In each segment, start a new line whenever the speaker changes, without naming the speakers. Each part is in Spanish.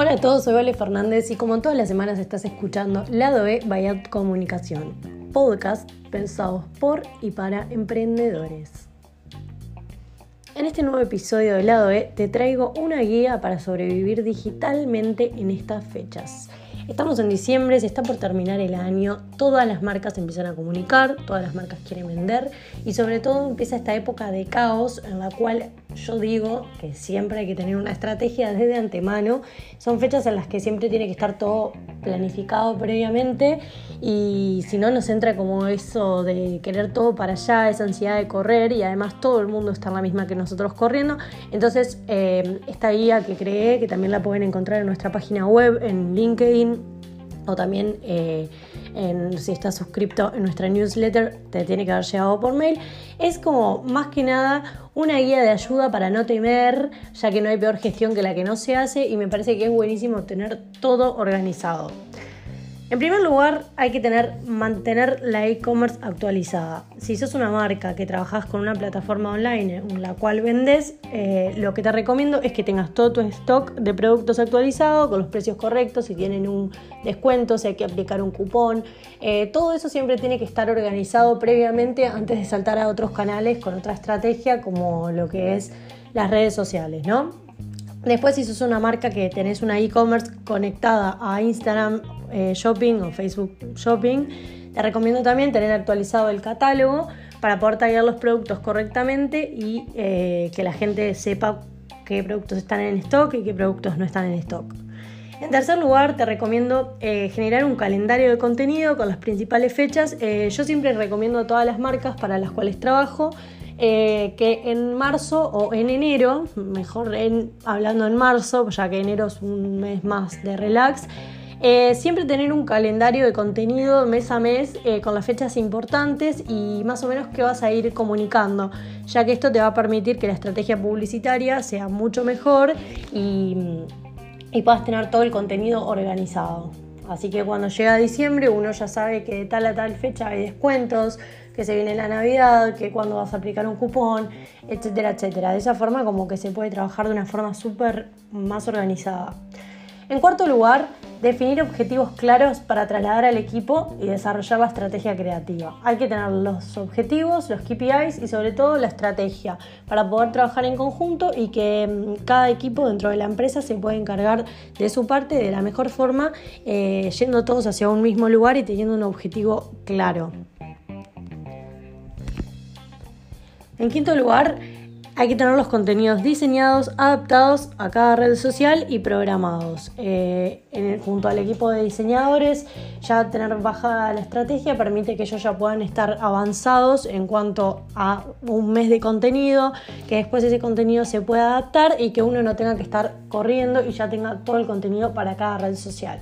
Hola a todos, soy Vale Fernández y como todas las semanas estás escuchando Lado E by Comunicación, podcast pensados por y para emprendedores. En este nuevo episodio de Lado E te traigo una guía para sobrevivir digitalmente en estas fechas. Estamos en diciembre, se está por terminar el año, todas las marcas empiezan a comunicar, todas las marcas quieren vender y sobre todo empieza esta época de caos en la cual yo digo que siempre hay que tener una estrategia desde antemano. Son fechas en las que siempre tiene que estar todo planificado previamente y si no nos entra como eso de querer todo para allá, esa ansiedad de correr y además todo el mundo está en la misma que nosotros corriendo. Entonces eh, esta guía que creé, que también la pueden encontrar en nuestra página web, en LinkedIn o también eh, si estás suscrito en nuestra newsletter, te tiene que haber llegado por mail. Es como más que nada una guía de ayuda para no temer, ya que no hay peor gestión que la que no se hace y me parece que es buenísimo tener todo organizado. En primer lugar, hay que tener, mantener la e-commerce actualizada. Si sos una marca que trabajas con una plataforma online en la cual vendes, eh, lo que te recomiendo es que tengas todo tu stock de productos actualizado con los precios correctos, si tienen un descuento, si hay que aplicar un cupón. Eh, todo eso siempre tiene que estar organizado previamente antes de saltar a otros canales con otra estrategia como lo que es las redes sociales, ¿no? Después, si sos una marca que tenés una e-commerce conectada a Instagram eh, Shopping o Facebook Shopping, te recomiendo también tener actualizado el catálogo para poder taggear los productos correctamente y eh, que la gente sepa qué productos están en stock y qué productos no están en stock. En tercer lugar, te recomiendo eh, generar un calendario de contenido con las principales fechas. yo siempre recomiendo a todas las marcas para las cuales trabajo que en marzo o en enero, mejor hablando en marzo, ya que enero es un mes más de relax, eh, siempre tener un calendario de contenido mes a mes eh, con las fechas importantes y más o menos qué vas a ir comunicando, ya que esto te va a permitir que la estrategia publicitaria sea mucho mejor y, puedas tener todo el contenido organizado. Así que cuando llega diciembre uno ya sabe que de tal a tal fecha hay descuentos, que se viene la Navidad, que cuando vas a aplicar un cupón, etcétera, etcétera. De esa forma como que se puede trabajar de una forma súper más organizada. En cuarto lugar, definir objetivos claros para trasladar al equipo y desarrollar la estrategia creativa. Hay que tener los objetivos, los KPIs y sobre todo la estrategia para poder trabajar en conjunto y que mm, cada equipo dentro de la empresa se pueda encargar de su parte de la mejor forma, eh, yendo todos hacia un mismo lugar y teniendo un objetivo claro. En quinto lugar, hay que tener los contenidos diseñados, adaptados a cada red social y programados. Eh, junto al equipo de diseñadores, ya tener bajada la estrategia permite que ellos ya puedan estar avanzados en cuanto a un mes de contenido, que después ese contenido se pueda adaptar y que uno no tenga que estar corriendo y ya tenga todo el contenido para cada red social.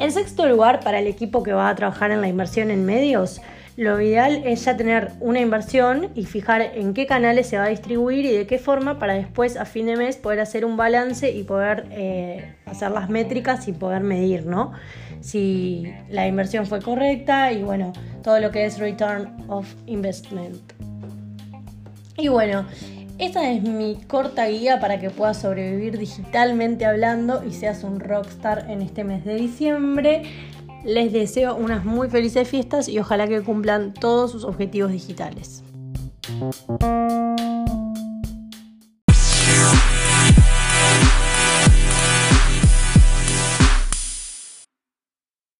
En sexto lugar, para el equipo que va a trabajar en la inversión en medios, lo ideal es ya tener una inversión y fijar en qué canales se va a distribuir y de qué forma para después a fin de mes poder hacer un balance y poder eh, hacer las métricas y poder medir, ¿no? Si la inversión fue correcta y bueno, todo lo que es return of investment. Y bueno, esta es mi corta guía para que puedas sobrevivir digitalmente hablando y seas un rockstar en este mes de diciembre. Les deseo unas muy felices fiestas y ojalá que cumplan todos sus objetivos digitales.